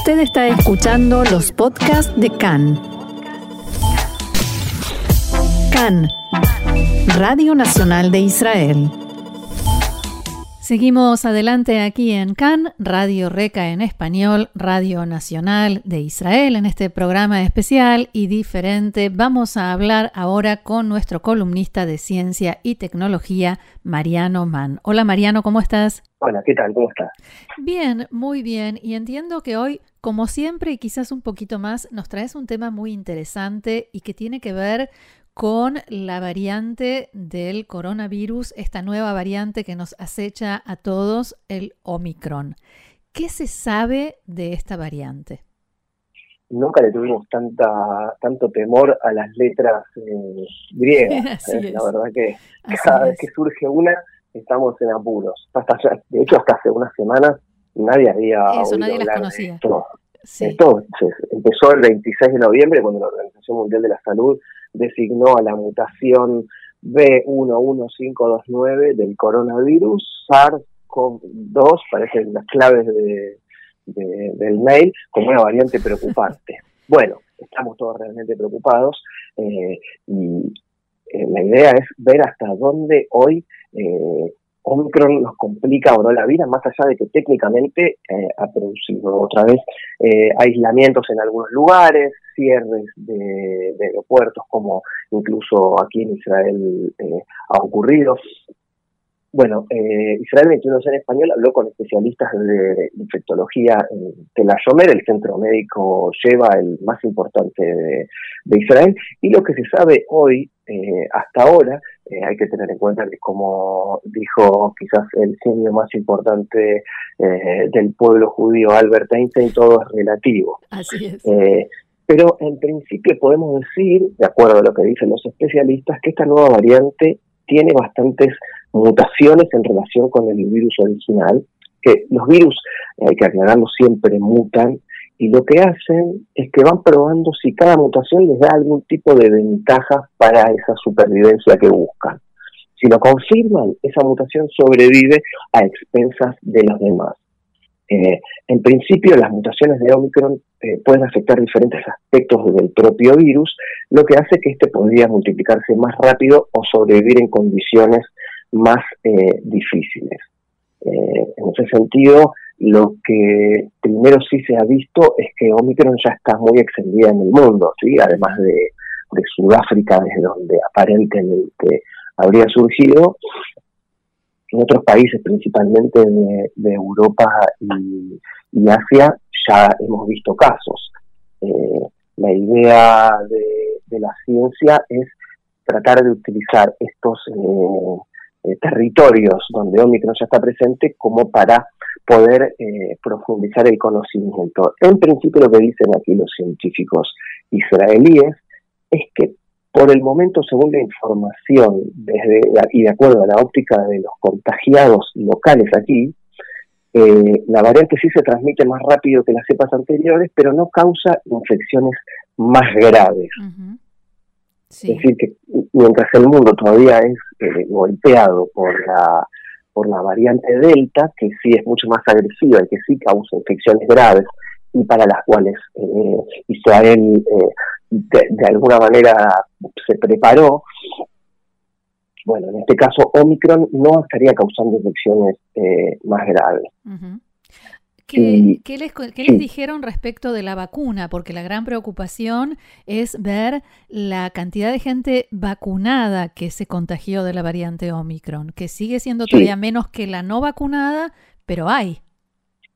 Usted está escuchando los podcasts de CAN. CAN, Radio Nacional de Israel. Seguimos adelante aquí en CAN, Radio Reca en español, Radio Nacional de Israel, en este programa especial y diferente. Vamos a hablar ahora con nuestro columnista de ciencia y tecnología, Mariano Mann. Hola Mariano, ¿cómo estás? Hola, ¿qué tal? ¿Cómo estás? Bien, muy bien. Y entiendo que hoy, como siempre y quizás un poquito más, nos traes un tema muy interesante y que tiene que ver con la variante del coronavirus, esta nueva variante que nos acecha a todos, el Omicron. ¿Qué se sabe de esta variante? Nunca le tuvimos tanta, tanto temor a las letras eh, griegas. ¿eh? La verdad que cada vez que surge una, estamos en apuros. de hecho, hasta hace unas semanas nadie había Eso, nadie las conocía. Esto empezó el 26 de noviembre cuando la Organización Mundial de la Salud designó a la mutación B11529 del coronavirus, SARS-CoV-2, parecen las claves de, del mail, como una variante preocupante. Bueno, estamos todos realmente preocupados eh, y eh, la idea es ver hasta dónde hoy eh, Omicron nos complica o no la vida, más allá de que técnicamente eh, ha producido otra vez eh, aislamientos en algunos lugares, cierres de, aeropuertos, como incluso aquí en Israel eh, ha ocurrido. Bueno, Israel 21 en español habló con especialistas de infectología en Tel el centro médico lleva el más importante de, de Israel, y lo que se sabe hoy eh, hasta ahora, eh, hay que tener en cuenta que como dijo quizás el genio más importante eh, del pueblo judío, Albert Einstein, todo es relativo. Así es. pero en principio podemos decir, de acuerdo a lo que dicen los especialistas, que esta nueva variante tiene bastantes mutaciones en relación con el virus original, que los virus, hay que aclararlo, siempre mutan, y lo que hacen es que van probando si cada mutación les da algún tipo de ventaja para esa supervivencia que buscan. Si lo confirman, esa mutación sobrevive a expensas de los demás. Eh, en principio, las mutaciones de Omicron eh, pueden afectar diferentes aspectos del propio virus, lo que hace que éste podría multiplicarse más rápido o sobrevivir en condiciones más eh, difíciles. en ese sentido, lo que primero sí se ha visto es que Omicron ya está muy extendida en el mundo, ¿sí? además de, Sudáfrica, desde donde aparentemente habría surgido, en otros países, principalmente de, Europa y, Asia, ya hemos visto casos. Eh, la idea de, la ciencia es tratar de utilizar estos eh, eh, territorios donde Omicron ya está presente como para poder eh, profundizar el conocimiento. En principio lo que dicen aquí los científicos israelíes es que por el momento, según la información desde, y de acuerdo a la óptica de los contagiados locales aquí, eh, la variante sí se transmite más rápido que las cepas anteriores, pero no causa infecciones más graves. Es decir, que mientras el mundo todavía es eh, golpeado por la por la variante Delta, que sí es mucho más agresiva y que sí causa infecciones graves y para las cuales eh, Israel eh, de, alguna manera se preparó. Bueno, en este caso Omicron no estaría causando infecciones eh, más graves. ¿Qué, les, dijeron respecto de la vacuna? Porque la gran preocupación es ver la cantidad de gente vacunada que se contagió de la variante Omicron, que sigue siendo todavía menos que la no vacunada, pero hay.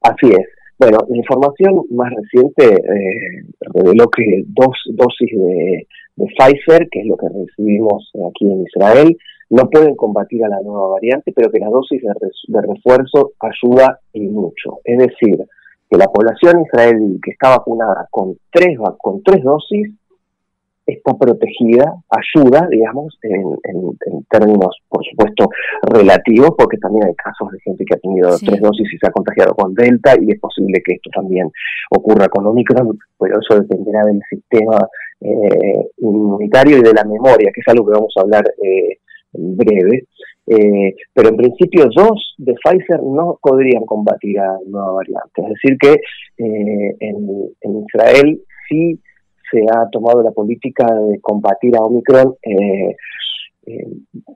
Así es. Bueno, la información más reciente eh, reveló que dos dosis de, de Pfizer, que es lo que recibimos aquí en Israel, no pueden combatir a la nueva variante, pero que la dosis de, refuerzo ayuda y mucho. Es decir, que la población israelí que está vacunada con tres, con tres dosis está protegida, ayuda, digamos, en, términos, por supuesto, relativos, porque también hay casos de gente que ha tenido tres dosis y se ha contagiado con Delta, y es posible que esto también ocurra con Omicron, pero eso dependerá del sistema eh, inmunitario y de la memoria, que es algo que vamos a hablar eh, breve, eh, pero en principio dos de Pfizer no podrían combatir a la nueva variante. Es decir, que en, en, Israel sí se ha tomado la política de combatir a Omicron eh,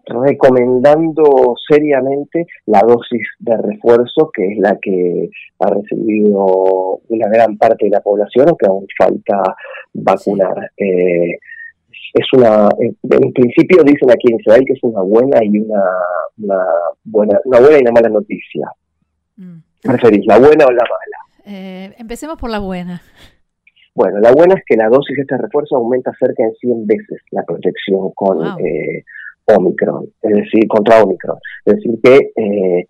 recomendando seriamente la dosis de refuerzo, que es la que ha recibido una gran parte de la población, que aún falta vacunar. Eh, es una, eh, en principio dicen aquí en Israel que es una buena y una, buena, una buena y una mala noticia. Mm. ¿Preferís la buena o la mala? empecemos por la buena. Bueno, la buena es que la dosis de este refuerzo aumenta cerca de 100 veces la protección con eh, Omicron, es decir, contra Omicron. Es decir, que eh,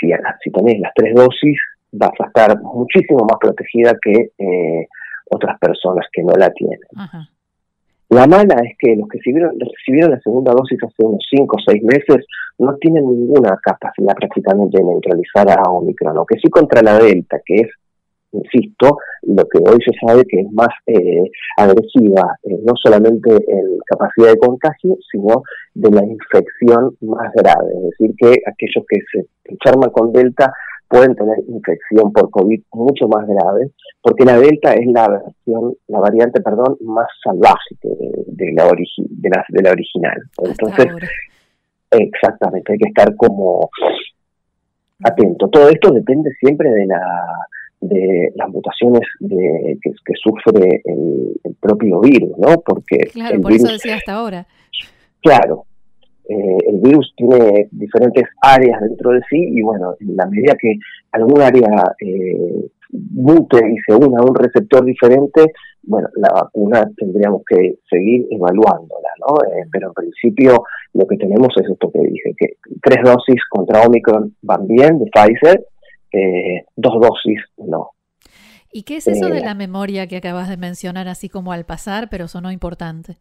si, si tenés las tres dosis, vas a estar muchísimo más protegida que eh, otras personas que no la tienen. La mala es que los que recibieron, la segunda dosis hace unos 5 o 6 meses no tienen ninguna capacidad prácticamente de neutralizar a Omicron, lo que sí contra la Delta, que es insisto, lo que hoy se sabe que es más eh, agresiva, eh, no solamente en capacidad de contagio, sino de la infección más grave. Es decir, que aquellos que se enferman con Delta pueden tener infección por COVID mucho más grave, porque la Delta es la versión, la variante, perdón, más salvaje de, la, de, la, de la original. Entonces, exactamente, hay que estar como atento. Todo esto depende siempre de la de las mutaciones de, que, sufre el, propio virus, ¿no? Porque claro, por eso decía hasta ahora. Claro, eh, el virus tiene diferentes áreas dentro de sí y bueno, en la medida que algún área eh, mute y se una a un receptor diferente, bueno, la vacuna tendríamos que seguir evaluándola, ¿no? Eh, pero en principio lo que tenemos es esto que dije, que tres dosis contra Omicron van bien de Pfizer dos dosis no. ¿Y qué es eso de la memoria que acabas de mencionar así como al pasar, pero sonó importante?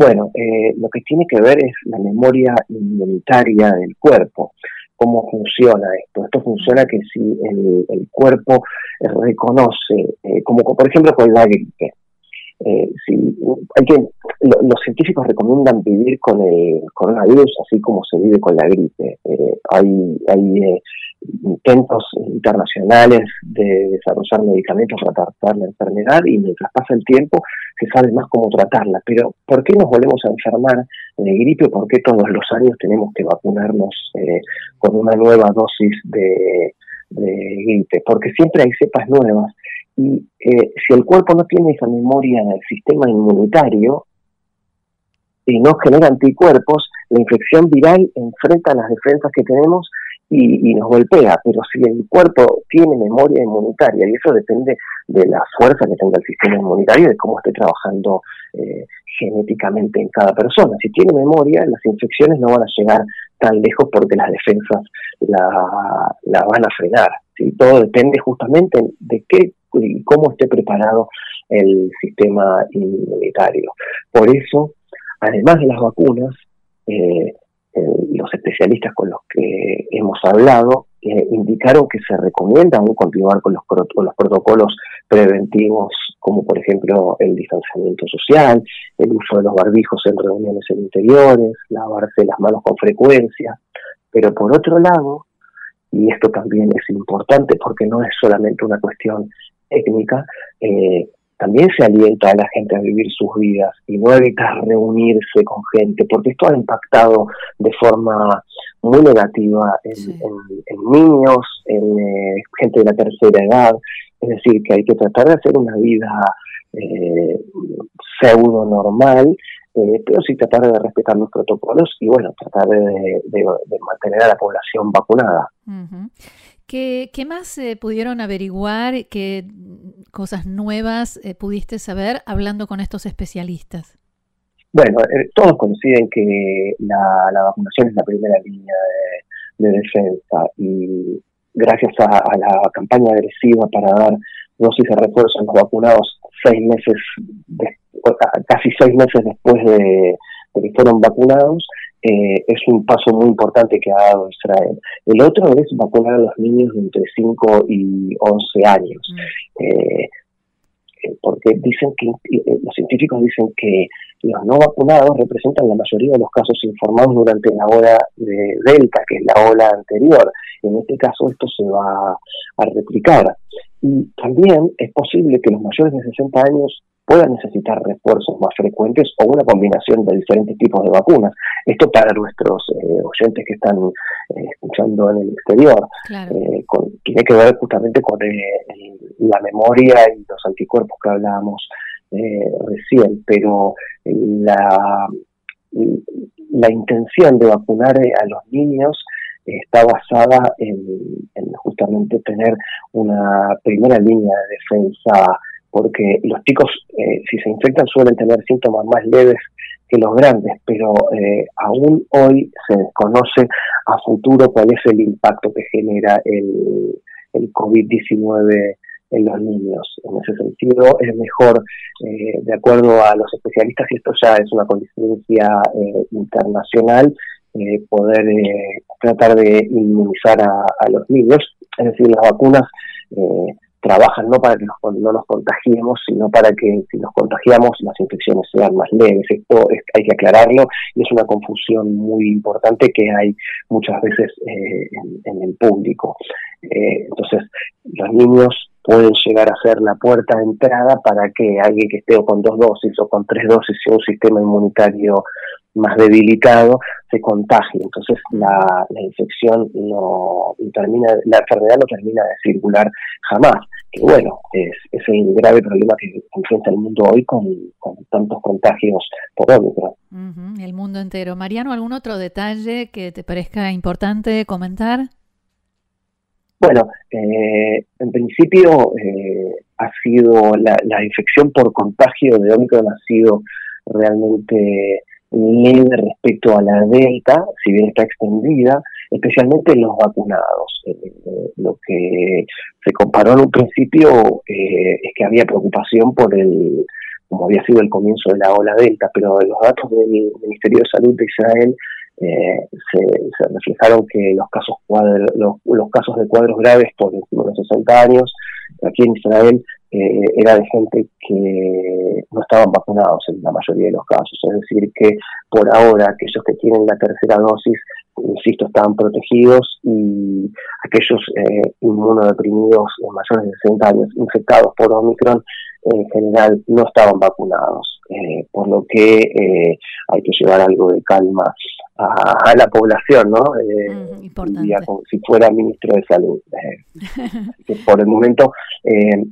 Bueno, eh, lo que tiene que ver es la memoria inmunitaria del cuerpo. ¿Cómo funciona esto? Esto funciona que si el, cuerpo reconoce, como por ejemplo con la gripe, eh, si, hay que, los científicos recomiendan vivir con el coronavirus así como se vive con la gripe. Eh, hay hay eh, intentos internacionales de desarrollar medicamentos para tratar la enfermedad y mientras pasa el tiempo se sabe más cómo tratarla. Pero ¿por qué nos volvemos a enfermar de gripe? ¿Por qué todos los años tenemos que vacunarnos con una nueva dosis de, de gripe? Porque siempre hay cepas nuevas y eh, si el cuerpo no tiene esa memoria del sistema inmunitario y no genera anticuerpos, la infección viral enfrenta las defensas que tenemos y, nos golpea. Pero si el cuerpo tiene memoria inmunitaria, y eso depende de la fuerza que tenga el sistema inmunitario, de cómo esté trabajando eh, genéticamente en cada persona. Si tiene memoria, las infecciones no van a llegar tan lejos porque las defensas la, van a frenar. Todo depende justamente de qué y cómo esté preparado el sistema inmunitario. Por eso, además de las vacunas, eh, los especialistas con los que hemos hablado eh, indicaron que se recomienda aún continuar con los, con los protocolos preventivos, como por ejemplo el distanciamiento social, el uso de los barbijos en reuniones en interiores, lavarse las manos con frecuencia. Pero por otro lado, y esto también es importante porque no es solamente una cuestión técnica, eh, también se alienta a la gente a vivir sus vidas y no evitar reunirse con gente, porque esto ha impactado de forma muy negativa en, niños, en eh, gente de la tercera edad. Es decir, que hay que tratar de hacer una vida eh, pseudo normal, eh, pero sí tratar de respetar los protocolos y, bueno, tratar de, mantener a la población vacunada. ¿Qué, más eh, pudieron averiguar? ¿Qué cosas nuevas eh, pudiste saber hablando con estos especialistas? Bueno, eh, todos coinciden que la, vacunación es la primera línea de, defensa y gracias a, la campaña agresiva para dar dosis de refuerzo a los vacunados seis meses, casi seis meses después de que fueron vacunados, eh, es un paso muy importante que ha dado Israel. El otro es vacunar a los niños de entre 5 y 11 años. Mm. Eh, eh, porque dicen que los científicos dicen que los no vacunados representan la mayoría de los casos informados durante la ola de Delta, que es la ola anterior. En este caso esto se va a replicar. y también es posible que los mayores de 60 años puedan necesitar refuerzos más frecuentes o una combinación de diferentes tipos de vacunas. Esto para nuestros eh, oyentes que están eh, escuchando en el exterior. Eh, tiene que ver justamente con la memoria y los anticuerpos que hablábamos recién, pero la, la intención de vacunar a los niños está basada en, justamente tener una primera línea de defensa, porque los chicos, eh, si se infectan, suelen tener síntomas más leves que los grandes, pero eh, aún hoy se desconoce a futuro cuál es el impacto que genera el, el COVID-19 en los niños. En ese sentido, es mejor, eh, de acuerdo a los especialistas, y esto ya es una coincidencia internacional, eh, poder eh, tratar de inmunizar a, los niños. Es decir, las vacunas eh, trabajan no para que no nos contagiemos, sino para que si nos contagiamos las infecciones sean más leves. Esto hay que aclararlo y es una confusión muy importante que hay muchas veces en, el público. entonces, los niños pueden llegar a ser la puerta de entrada para que alguien que esté o con dos dosis o con tres dosis y un sistema inmunitario más debilitado se contagie. Entonces la, infección no termina, la enfermedad no termina de circular jamás. Que bueno, es, es el grave problema que enfrenta el mundo hoy con, tantos contagios por Omicron. el mundo entero. Mariano, ¿algún otro detalle que te parezca importante comentar? Bueno, eh, en principio eh, ha sido la, la infección por contagio de Omicron ha sido realmente leve respecto a la delta, si bien está extendida, especialmente en los vacunados. Eh, eh, lo que se comparó en un principio eh, es que había preocupación por el, como había sido el comienzo de la ola delta, pero los datos del Ministerio de Salud de Israel se, reflejaron que los casos los, los, casos de cuadros graves por encima de 60 años aquí en Israel eh, era de gente que no estaban vacunados en la mayoría de los casos. Es decir, que por ahora aquellos que tienen la tercera dosis, insisto, estaban protegidos y aquellos eh, inmunodeprimidos mayores de 60 años infectados por Omicron en general no estaban vacunados, eh, por lo que eh, hay que llevar algo de calma a, la población, ¿no? Eh, como si fuera ministro de salud. que por el momento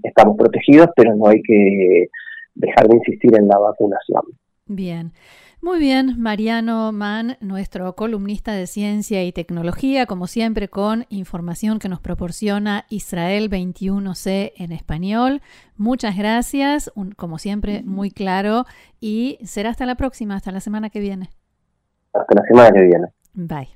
estamos protegidos, pero no hay que dejar de insistir en la vacunación. Bien. Muy bien, Mariano Mann, nuestro columnista de ciencia y tecnología, como siempre con información que nos proporciona Israel 21C en español. Muchas gracias, como siempre muy claro y será hasta la próxima, hasta la semana que viene. Hasta la semana que viene. Bye.